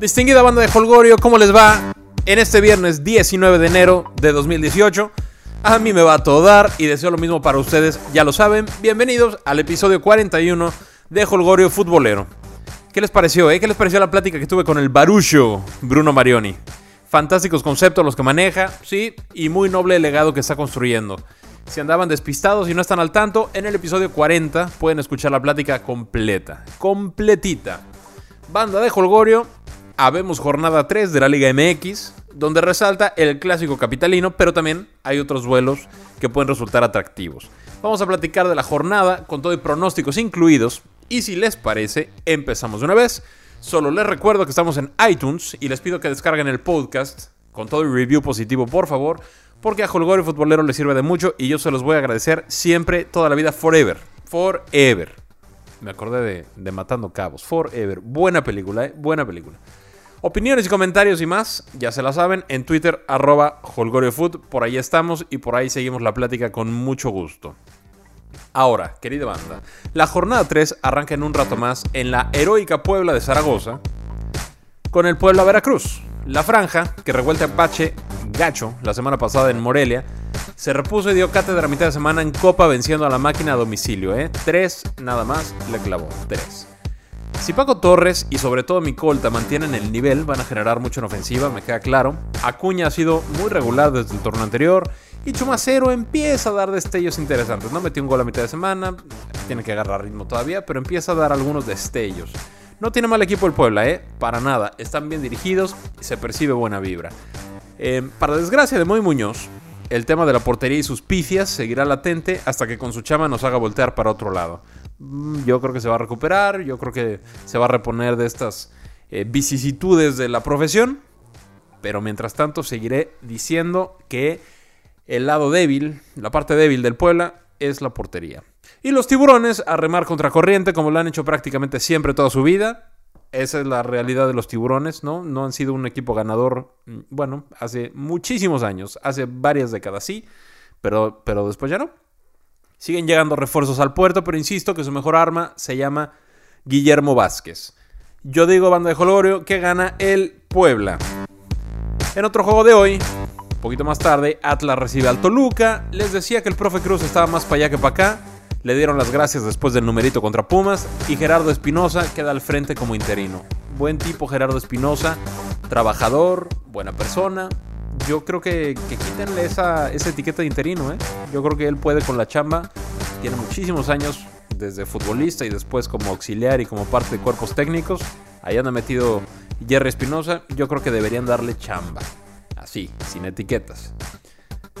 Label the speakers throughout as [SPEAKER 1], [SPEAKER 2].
[SPEAKER 1] Distinguida banda de Holgorio, ¿cómo les va? En este viernes 19 de enero de 2018. A mí me va a todo dar y deseo lo mismo para ustedes, ya lo saben. Bienvenidos al episodio 41 de Holgorio Futbolero. ¿Qué les pareció, eh? ¿Qué les pareció la plática que tuve con el barucho Bruno Marioni? Fantásticos conceptos los que maneja, sí, y muy noble el legado que está construyendo. Si andaban despistados y no están al tanto, en el episodio 40 pueden escuchar la plática completa, completita. Banda de Holgorio, habemos jornada 3 de la Liga MX, donde resalta el clásico capitalino, pero también hay otros vuelos que pueden resultar atractivos. Vamos a platicar de la jornada con todo y pronósticos incluidos, y si les parece, empezamos de una vez. Solo les recuerdo que estamos en iTunes y les pido que descarguen el podcast con todo el review positivo, por favor, porque a Holgorio Futbolero le sirve de mucho y yo se los voy a agradecer siempre, toda la vida, forever. Forever. Me acordé de, de Matando Cabos. Forever. Buena película, ¿eh? Buena película. Opiniones y comentarios y más, ya se la saben, en Twitter, arroba HolgorioFood. Por ahí estamos y por ahí seguimos la plática con mucho gusto. Ahora, querida banda, la jornada 3 arranca en un rato más en la heroica Puebla de Zaragoza con el Puebla Veracruz. La franja, que revuelta Apache gacho la semana pasada en Morelia, se repuso y dio cátedra a mitad de semana en Copa venciendo a la máquina a domicilio. ¿eh? Tres nada más le clavó. Tres. Si Paco Torres y sobre todo Micolta mantienen el nivel, van a generar mucho en ofensiva, me queda claro. Acuña ha sido muy regular desde el torneo anterior y Chumacero empieza a dar destellos interesantes. No metió un gol a mitad de semana, tiene que agarrar ritmo todavía, pero empieza a dar algunos destellos. No tiene mal equipo el Puebla, ¿eh? Para nada. Están bien dirigidos y se percibe buena vibra. Eh, para desgracia de Moy Muñoz, el tema de la portería y sus pifias seguirá latente hasta que con su chama nos haga voltear para otro lado. Mm, yo creo que se va a recuperar, yo creo que se va a reponer de estas eh, vicisitudes de la profesión. Pero mientras tanto seguiré diciendo que el lado débil, la parte débil del Puebla, es la portería. Y los tiburones a remar contra corriente como lo han hecho prácticamente siempre toda su vida. Esa es la realidad de los tiburones, ¿no? No han sido un equipo ganador, mm, bueno, hace muchísimos años, hace varias décadas, sí, pero, pero después ya no. Siguen llegando refuerzos al puerto, pero insisto que su mejor arma se llama Guillermo Vázquez. Yo digo, banda de Jolorio, que gana el Puebla. En otro juego de hoy, un poquito más tarde, Atlas recibe al Toluca. Les decía que el profe Cruz estaba más para allá que para acá. Le dieron las gracias después del numerito contra Pumas. Y Gerardo Espinosa queda al frente como interino. Buen tipo Gerardo Espinosa, trabajador, buena persona. Yo creo que, que quítenle esa, etiqueta de interino. ¿eh? Yo creo que él puede con la chamba. Tiene muchísimos años desde futbolista y después como auxiliar y como parte de cuerpos técnicos. Ahí anda metido Jerry Espinosa. Yo creo que deberían darle chamba. Así, sin etiquetas.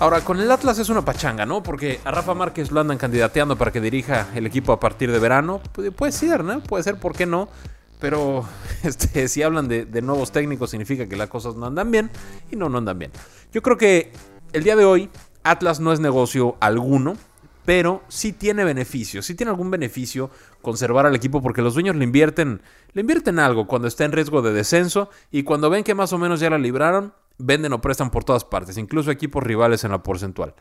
[SPEAKER 1] Ahora, con el Atlas es una pachanga, ¿no? Porque a Rafa Márquez lo andan candidateando para que dirija el equipo a partir de verano. Puede ser, ¿no? Puede ser, ¿por qué no? Pero este, si hablan de, nuevos técnicos significa que las cosas no andan bien y no, no andan bien. Yo creo que el día de hoy Atlas no es negocio alguno, pero sí tiene beneficio, sí tiene algún beneficio conservar al equipo porque los dueños le invierten, le invierten algo cuando está en riesgo de descenso y cuando ven que más o menos ya la libraron, venden o prestan por todas partes, incluso equipos rivales en la porcentual.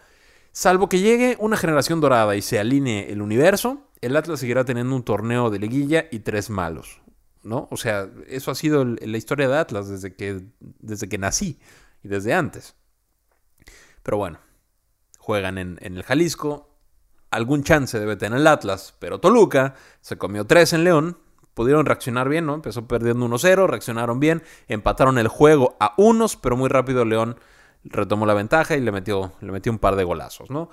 [SPEAKER 1] Salvo que llegue una generación dorada y se alinee el universo, el Atlas seguirá teniendo un torneo de liguilla y tres malos. ¿No? O sea, eso ha sido la historia de Atlas desde que, desde que nací y desde antes. Pero bueno, juegan en, en el Jalisco. Algún chance debe tener el Atlas, pero Toluca se comió tres en León, pudieron reaccionar bien, ¿no? Empezó perdiendo 1-0, reaccionaron bien, empataron el juego a unos, pero muy rápido León retomó la ventaja y le metió, le metió un par de golazos, ¿no?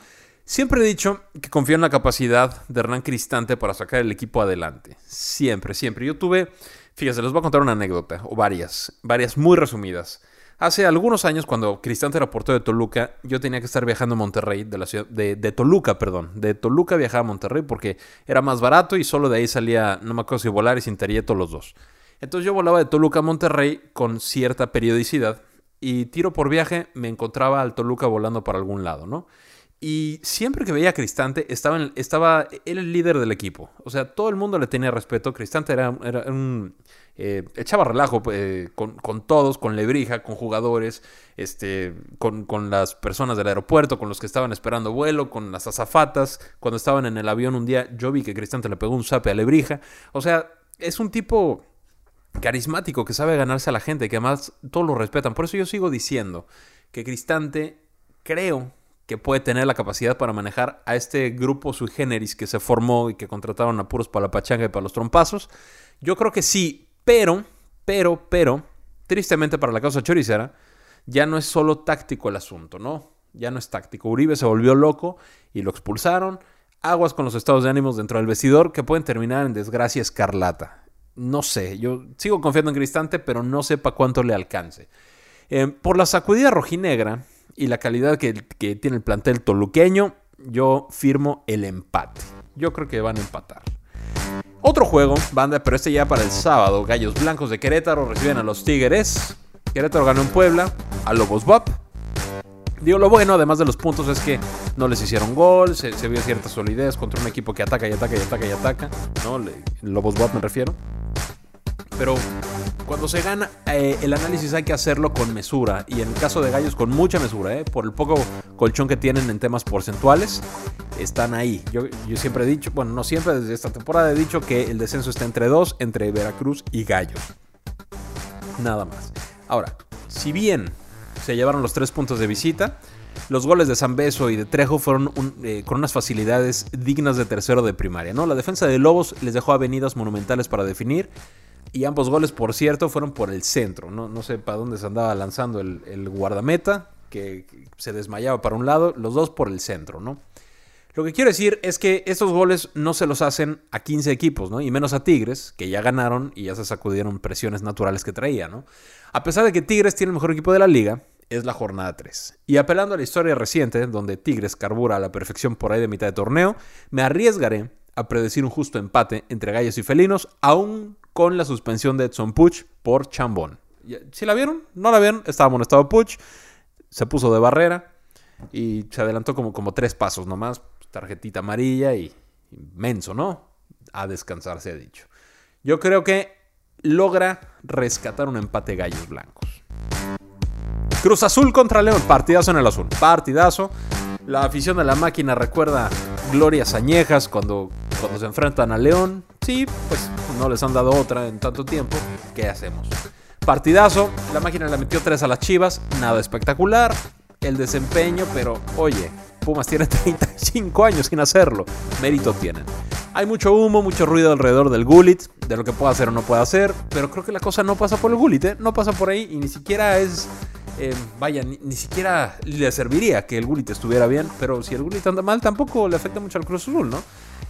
[SPEAKER 1] Siempre he dicho que confío en la capacidad de Hernán Cristante para sacar el equipo adelante. Siempre, siempre. Yo tuve, fíjense, les voy a contar una anécdota, o varias, varias muy resumidas. Hace algunos años, cuando Cristante era portero de Toluca, yo tenía que estar viajando a Monterrey, de la ciudad, de, Toluca, perdón. De Toluca viajaba a Monterrey porque era más barato y solo de ahí salía, no me acuerdo si volar y sin todos los dos. Entonces yo volaba de Toluca a Monterrey con cierta periodicidad y tiro por viaje me encontraba al Toluca volando para algún lado, ¿no? Y siempre que veía a Cristante, estaba, estaba era el líder del equipo. O sea, todo el mundo le tenía respeto. Cristante era, era un... Eh, echaba relajo eh, con, con, todos, con Lebrija, con jugadores, este, con, con, las personas del aeropuerto, con los que estaban esperando vuelo, con las azafatas. Cuando estaban en el avión un día, yo vi que Cristante le pegó un zape a Lebrija. O sea, es un tipo carismático, que sabe ganarse a la gente, que además todos lo respetan. Por eso yo sigo diciendo que Cristante creo que puede tener la capacidad para manejar a este grupo sui generis que se formó y que contrataron a puros para la pachanga y para los trompazos. Yo creo que sí, pero, pero, pero, tristemente para la causa choricera, ya no es solo táctico el asunto, ¿no? Ya no es táctico. Uribe se volvió loco y lo expulsaron. Aguas con los estados de ánimos dentro del vestidor que pueden terminar en desgracia escarlata. No sé, yo sigo confiando en Cristante, pero no sé para cuánto le alcance. Eh, por la sacudida rojinegra y la calidad que, tiene el plantel toluqueño, yo firmo el empate. Yo creo que van a empatar. Otro juego, banda, pero este ya para el sábado. Gallos Blancos de Querétaro reciben a los Tigres. Querétaro ganó en Puebla, a Lobos Bob. Digo, lo bueno, además de los puntos, es que no les hicieron gol, se, vio cierta solidez contra un equipo que ataca y ataca y ataca y ataca. ¿no? Lobos Bob me refiero. Pero cuando se gana, eh, el análisis hay que hacerlo con mesura. Y en el caso de Gallos, con mucha mesura, ¿eh? por el poco colchón que tienen en temas porcentuales, están ahí. Yo, siempre he dicho, bueno, no siempre, desde esta temporada he dicho que el descenso está entre dos, entre Veracruz y Gallos. Nada más. Ahora, si bien se llevaron los tres puntos de visita, los goles de San Beso y de Trejo fueron eh, con unas facilidades dignas de tercero de primaria. ¿no? La defensa de Lobos les dejó avenidas monumentales para definir. Y ambos goles, por cierto, fueron por el centro. No, no sé para dónde se andaba lanzando el, guardameta, que se desmayaba para un lado, los dos por el centro, ¿no? Lo que quiero decir es que estos goles no se los hacen a 15 equipos, ¿no? Y menos a Tigres, que ya ganaron y ya se sacudieron presiones naturales que traía, ¿no? A pesar de que Tigres tiene el mejor equipo de la liga, es la jornada 3. Y apelando a la historia reciente, donde Tigres carbura a la perfección por ahí de mitad de torneo, me arriesgaré a predecir un justo empate entre gallos y felinos, aún con la suspensión de Edson Puch por chambón. ¿Si la vieron? ¿No la vieron? Estaba amonestado Puch, se puso de barrera y se adelantó como, como tres pasos nomás tarjetita amarilla y inmenso, ¿no? A descansar, se ha dicho. Yo creo que logra rescatar un empate gallos blancos. Cruz Azul contra León, partidazo en el azul, partidazo. La afición de la máquina recuerda glorias añejas cuando, cuando se enfrentan a León. Sí, pues no les han dado otra en tanto tiempo. ¿Qué hacemos? Partidazo, la máquina le metió tres a las chivas, nada espectacular. El desempeño, pero oye, Pumas tiene 35 años sin hacerlo. Mérito tienen. Hay mucho humo, mucho ruido alrededor del Gullit, de lo que puede hacer o no puede hacer, pero creo que la cosa no pasa por el Gullit, ¿eh? no pasa por ahí y ni siquiera es... Eh, vaya, ni, siquiera le serviría que el Gullit estuviera bien, pero si el Gullit anda mal tampoco le afecta mucho al Cruz Azul, ¿no?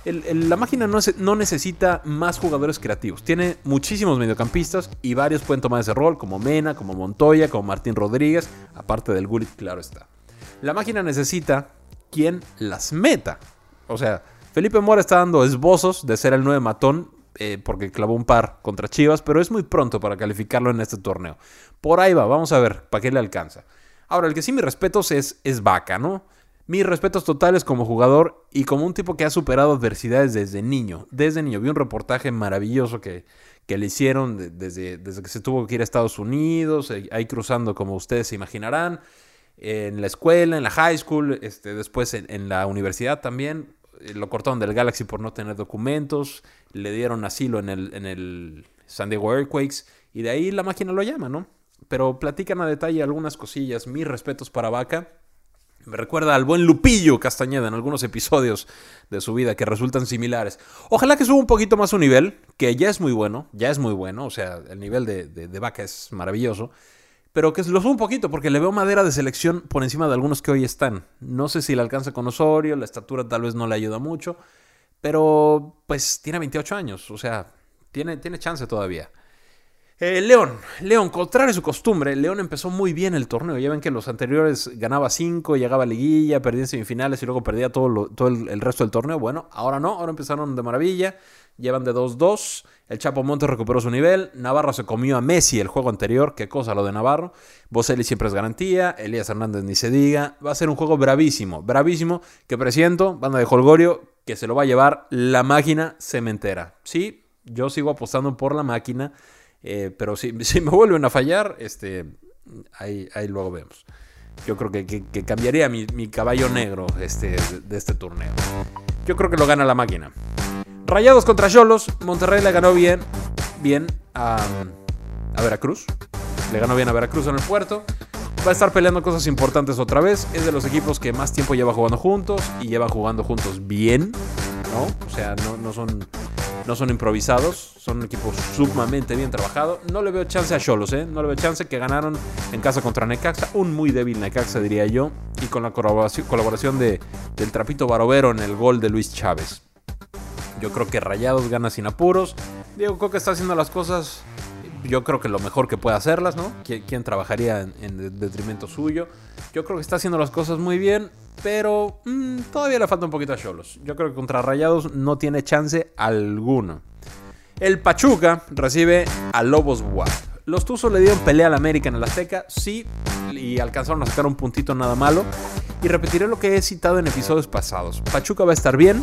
[SPEAKER 1] la máquina no, necesita más jugadores creativos. Tiene muchísimos mediocampistas y varios pueden tomar ese rol, como Mena, como Montoya, como Martín Rodríguez, aparte del Gullit, claro está. La máquina necesita quien las meta. O sea, Felipe Mora está dando esbozos de ser el nueve matón eh, porque clavó un par contra Chivas, pero es muy pronto para calificarlo en este torneo. Por ahí va, vamos a ver para qué le alcanza. Ahora, el que sí mis respetos es, es Vaca, ¿no? Mis respetos totales como jugador y como un tipo que ha superado adversidades desde niño. Desde niño. Vi un reportaje maravilloso que, que le hicieron desde, desde que se tuvo que ir a Estados Unidos, eh, ahí cruzando como ustedes se imaginarán en la escuela, en la high school, este, después en, la universidad también. Lo cortaron del Galaxy por no tener documentos, le dieron asilo en el, en el San Diego Earthquakes y de ahí la máquina lo llama, ¿no? Pero platican a detalle algunas cosillas, mis respetos para Vaca. Me recuerda al buen Lupillo Castañeda en algunos episodios de su vida que resultan similares. Ojalá que suba un poquito más su nivel, que ya es muy bueno, ya es muy bueno, o sea, el nivel de, de Vaca es maravilloso pero que lo subo un poquito porque le veo madera de selección por encima de algunos que hoy están. No sé si le alcanza con Osorio, la estatura tal vez no le ayuda mucho, pero pues tiene 28 años, o sea, tiene, tiene chance todavía. Eh, León, León, contrario a su costumbre, León empezó muy bien el torneo. Ya ven que los anteriores ganaba 5, llegaba a liguilla, perdía en semifinales y luego perdía todo, todo el, resto del torneo. Bueno, ahora no, ahora empezaron de maravilla, llevan de 2-2. El Chapo Montes recuperó su nivel. Navarro se comió a Messi el juego anterior. Qué cosa lo de Navarro. Boselli siempre es garantía. Elías Hernández ni se diga. Va a ser un juego bravísimo. Bravísimo. Que presiento, banda de Holgorio, que se lo va a llevar la máquina cementera. Sí, yo sigo apostando por la máquina. Eh, pero si, me vuelven a fallar, este, ahí, luego vemos. Yo creo que, cambiaría mi, mi, caballo negro este, de, de este torneo. Yo creo que lo gana la máquina. Rayados contra Cholos. Monterrey le ganó bien. Bien a, Veracruz. Le ganó bien a Veracruz en el puerto. Va a estar peleando cosas importantes otra vez. Es de los equipos que más tiempo lleva jugando juntos y lleva jugando juntos bien. ¿no? O sea, no, no son no son improvisados, son un equipo sumamente bien trabajado. No le veo chance a Cholos, ¿eh? No le veo chance que ganaron en casa contra Necaxa, un muy débil Necaxa diría yo, y con la colaboración, de, del trapito Barovero en el gol de Luis Chávez. Yo creo que Rayados gana sin apuros. Diego Coca está haciendo las cosas, yo creo que lo mejor que puede hacerlas, ¿no? ¿Quién, trabajaría en, en detrimento suyo? Yo creo que está haciendo las cosas muy bien. Pero mm, todavía le falta un poquito a Cholos. Yo creo que contra Rayados no tiene chance alguno. El Pachuca recibe a Lobos WAP. Los Tuzos le dieron pelea al América en el Azteca, sí, y alcanzaron a sacar un puntito nada malo. Y repetiré lo que he citado en episodios pasados. Pachuca va a estar bien,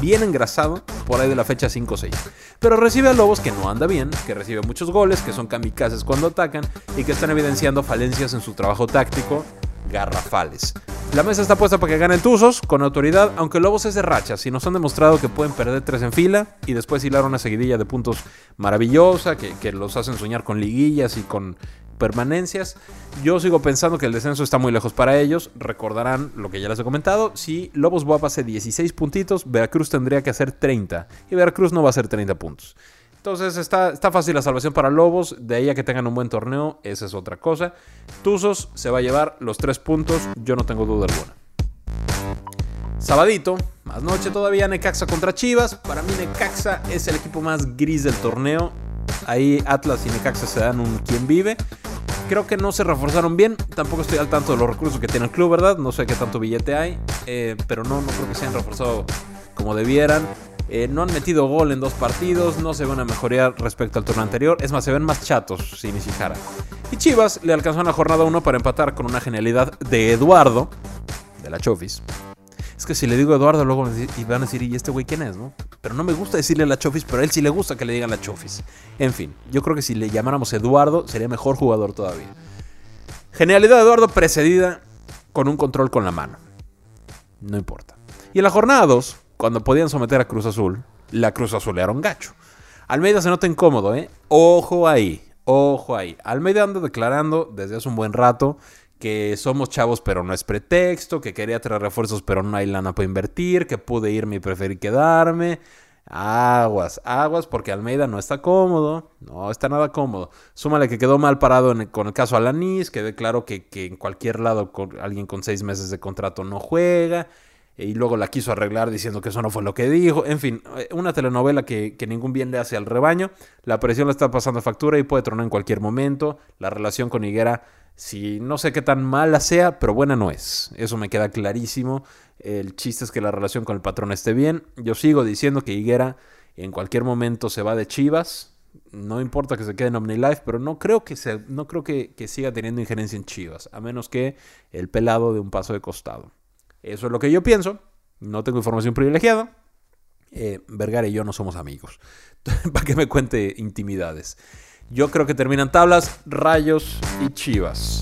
[SPEAKER 1] bien engrasado por ahí de la fecha 5-6. Pero recibe a Lobos que no anda bien, que recibe muchos goles, que son kamikazes cuando atacan y que están evidenciando falencias en su trabajo táctico garrafales. La mesa está puesta para que ganen Tuzos con autoridad, aunque Lobos es de rachas y nos han demostrado que pueden perder tres en fila y después hilar una seguidilla de puntos maravillosa que, los hacen soñar con liguillas y con permanencias. Yo sigo pensando que el descenso está muy lejos para ellos. Recordarán lo que ya les he comentado. Si Lobos Buap hace 16 puntitos, Veracruz tendría que hacer 30. Y Veracruz no va a hacer 30 puntos. Entonces está, está fácil la salvación para Lobos. De ahí a que tengan un buen torneo, esa es otra cosa. Tuzos se va a llevar los tres puntos, yo no tengo duda alguna. Sabadito, más noche todavía, Necaxa contra Chivas. Para mí Necaxa es el equipo más gris del torneo. Ahí Atlas y Necaxa se dan un quien vive. Creo que no se reforzaron bien. Tampoco estoy al tanto de los recursos que tiene el club, ¿verdad? No sé qué tanto billete hay. Eh, pero no, no creo que se hayan reforzado como debieran. Eh, no han metido gol en dos partidos, no se van a mejorar respecto al turno anterior. Es más, se ven más chatos sin Ishihara. Y Chivas le alcanzó en la jornada 1 para empatar con una genialidad de Eduardo, de la Chofis. Es que si le digo Eduardo, luego van a decir, ¿y este güey quién es? no? Pero no me gusta decirle la Chofis, pero a él sí le gusta que le digan la Chofis. En fin, yo creo que si le llamáramos Eduardo, sería mejor jugador todavía. Genialidad de Eduardo precedida con un control con la mano. No importa. Y en la jornada 2, cuando podían someter a Cruz Azul, la Cruz Azulearon gacho. Almeida se nota incómodo, ¿eh? Ojo ahí, ojo ahí. Almeida anda declarando desde hace un buen rato que somos chavos pero no es pretexto, que quería traer refuerzos pero no hay lana para invertir, que pude irme y preferí quedarme. Aguas, aguas, porque Almeida no está cómodo, no está nada cómodo. Súmale que quedó mal parado con el caso Alanis, que claro que, que en cualquier lado alguien con seis meses de contrato no juega y luego la quiso arreglar diciendo que eso no fue lo que dijo. En fin, eh, una telenovela que, ningún bien le hace al rebaño. La presión le está pasando factura y puede tronar en cualquier momento. La relación con Higuera, si no sé qué tan mala sea, pero buena no es. Eso me queda clarísimo. El chiste es que la relación con el patrón esté bien. Yo sigo diciendo que Higuera en cualquier momento se va de Chivas. No importa que se quede en OmniLife, pero no creo que, se, no creo que siga teniendo injerencia en Chivas, a menos que el pelado de un paso de costado. Eso es lo que yo pienso. No tengo información privilegiada. Eh, Vergara y yo no somos amigos. Para que me cuente intimidades. Yo creo que terminan tablas, rayos y chivas.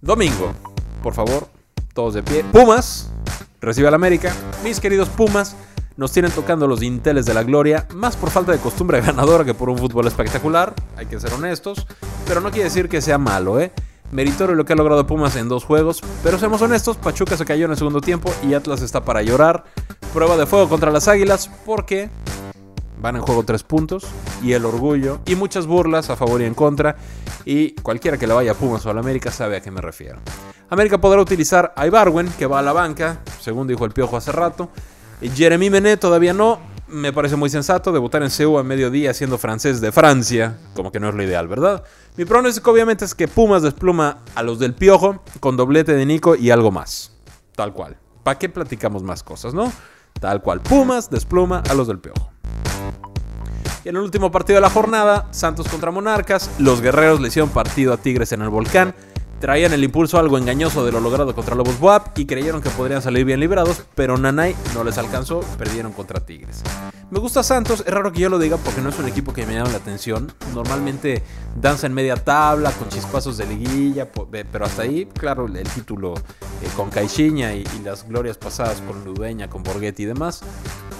[SPEAKER 1] Domingo, por favor, todos de pie. Pumas, recibe al América. Mis queridos Pumas, nos tienen tocando los dinteles de la gloria, más por falta de costumbre ganadora que por un fútbol espectacular, hay que ser honestos, pero no quiere decir que sea malo, ¿eh? Meritorio lo que ha logrado Pumas en dos juegos, pero seamos honestos, Pachuca se cayó en el segundo tiempo y Atlas está para llorar. Prueba de fuego contra las Águilas porque van en juego tres puntos y el orgullo y muchas burlas a favor y en contra y cualquiera que le vaya a Pumas o a la América sabe a qué me refiero. América podrá utilizar a Ibarwen que va a la banca, según dijo el Piojo hace rato. Jeremy Menet todavía no, me parece muy sensato debutar en CEU a mediodía siendo francés de Francia, como que no es lo ideal, ¿verdad? Mi pronóstico obviamente es que Pumas despluma a los del Piojo con doblete de Nico y algo más. Tal cual. ¿Para qué platicamos más cosas, no? Tal cual. Pumas despluma a los del Piojo. En el último partido de la jornada, Santos contra Monarcas, los guerreros le hicieron partido a Tigres en el volcán traían el impulso algo engañoso de lo logrado contra Lobos WAP y creyeron que podrían salir bien librados, pero Nanay no les alcanzó, perdieron contra Tigres. Me gusta Santos, es raro que yo lo diga porque no es un equipo que me llama la atención. Normalmente danza en media tabla, con chispazos de liguilla, pero hasta ahí, claro, el título eh, con Caixinha y, y, las glorias pasadas con Ludeña, con Borghetti y demás,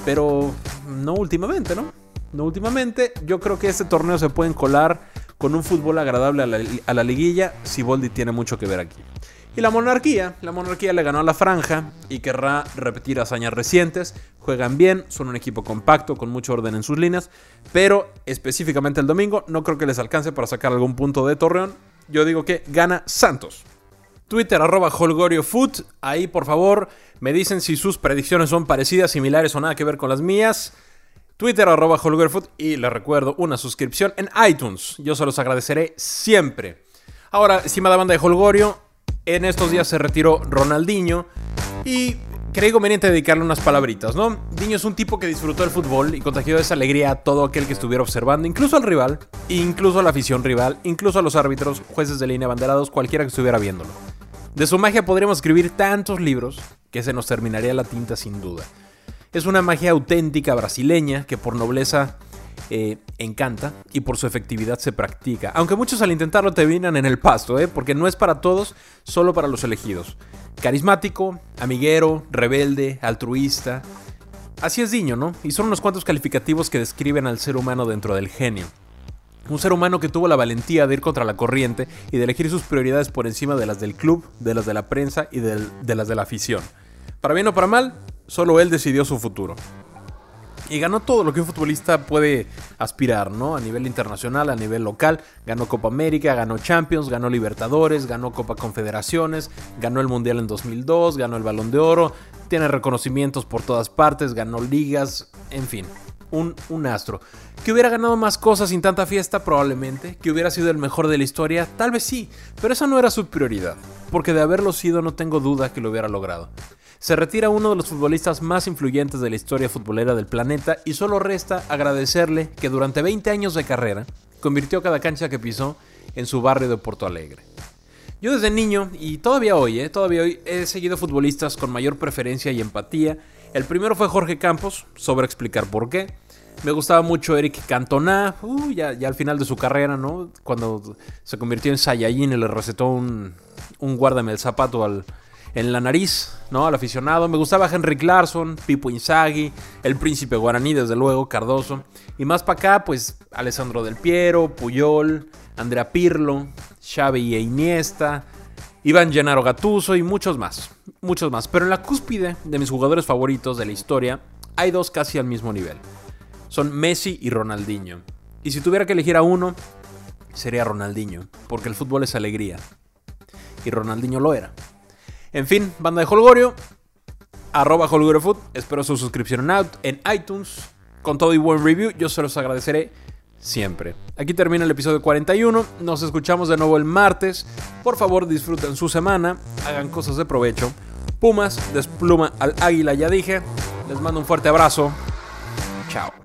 [SPEAKER 1] pero no últimamente, ¿no? No últimamente, yo creo que este torneo se pueden colar con un fútbol agradable a la, a la liguilla, tiene mucho que ver aquí. Y la monarquía, la monarquía le ganó a la franja y querrá repetir hazañas recientes. Juegan bien, son un equipo compacto, con mucho orden en sus líneas, pero específicamente el domingo no creo que les alcance para sacar algún punto de Torreón. Yo digo que gana Santos. Twitter arroba holgoriofoot, ahí por favor me dicen si sus predicciones son parecidas, similares o nada que ver con las mías. Twitter arroba holgoriofoot y les recuerdo una suscripción en iTunes. Yo se los agradeceré siempre. Ahora, estimada banda de Holgorio, en estos días se retiró Ronaldinho y creí conveniente dedicarle unas palabritas, ¿no? Diño es un tipo que disfrutó el fútbol y contagió esa alegría a todo aquel que estuviera observando, incluso al rival, incluso a la afición rival, incluso a los árbitros, jueces de línea, banderados, cualquiera que estuviera viéndolo. De su magia podríamos escribir tantos libros que se nos terminaría la tinta sin duda. Es una magia auténtica brasileña que por nobleza eh, encanta y por su efectividad se practica. Aunque muchos al intentarlo te vinan en el pasto, ¿eh? porque no es para todos, solo para los elegidos. Carismático, amiguero, rebelde, altruista. Así es Diño, ¿no? Y son unos cuantos calificativos que describen al ser humano dentro del genio. Un ser humano que tuvo la valentía de ir contra la corriente y de elegir sus prioridades por encima de las del club, de las de la prensa y de las de la afición. Para bien o para mal, solo él decidió su futuro y ganó todo lo que un futbolista puede aspirar, ¿no? A nivel internacional, a nivel local. Ganó Copa América, ganó Champions, ganó Libertadores, ganó Copa Confederaciones, ganó el Mundial en 2002, ganó el Balón de Oro, tiene reconocimientos por todas partes, ganó ligas, en fin. Un, astro. ¿Que hubiera ganado más cosas sin tanta fiesta? Probablemente. ¿Que hubiera sido el mejor de la historia? Tal vez sí, pero esa no era su prioridad, porque de haberlo sido no tengo duda que lo hubiera logrado. Se retira uno de los futbolistas más influyentes de la historia futbolera del planeta y solo resta agradecerle que durante 20 años de carrera convirtió cada cancha que pisó en su barrio de Porto Alegre. Yo desde niño, y todavía hoy, eh, todavía hoy, he seguido futbolistas con mayor preferencia y empatía. El primero fue Jorge Campos, sobre explicar por qué. Me gustaba mucho Eric Cantona, uh, ya, al final de su carrera, ¿no? Cuando se convirtió en Saiyajin y le recetó un, un guárdame el zapato al, en la nariz, ¿no? Al aficionado. Me gustaba Henry Clarkson, Pipo Inzaghi, el príncipe guaraní, desde luego, Cardoso. Y más para acá, pues Alessandro Del Piero, Puyol, Andrea Pirlo, Xavi e Iniesta, Iván Gennaro Gattuso y muchos más. Muchos más. Pero en la cúspide de mis jugadores favoritos de la historia, hay dos casi al mismo nivel. Son Messi y Ronaldinho. Y si tuviera que elegir a uno, sería Ronaldinho, porque el fútbol es alegría. Y Ronaldinho lo era. En fin, banda de Holgorio, arroba HolgorioFood, espero su suscripción en iTunes, con todo y buen review, yo se los agradeceré siempre. Aquí termina el episodio 41, nos escuchamos de nuevo el martes, por favor disfruten su semana, hagan cosas de provecho, Pumas, despluma al águila, ya dije, les mando un fuerte abrazo, chao.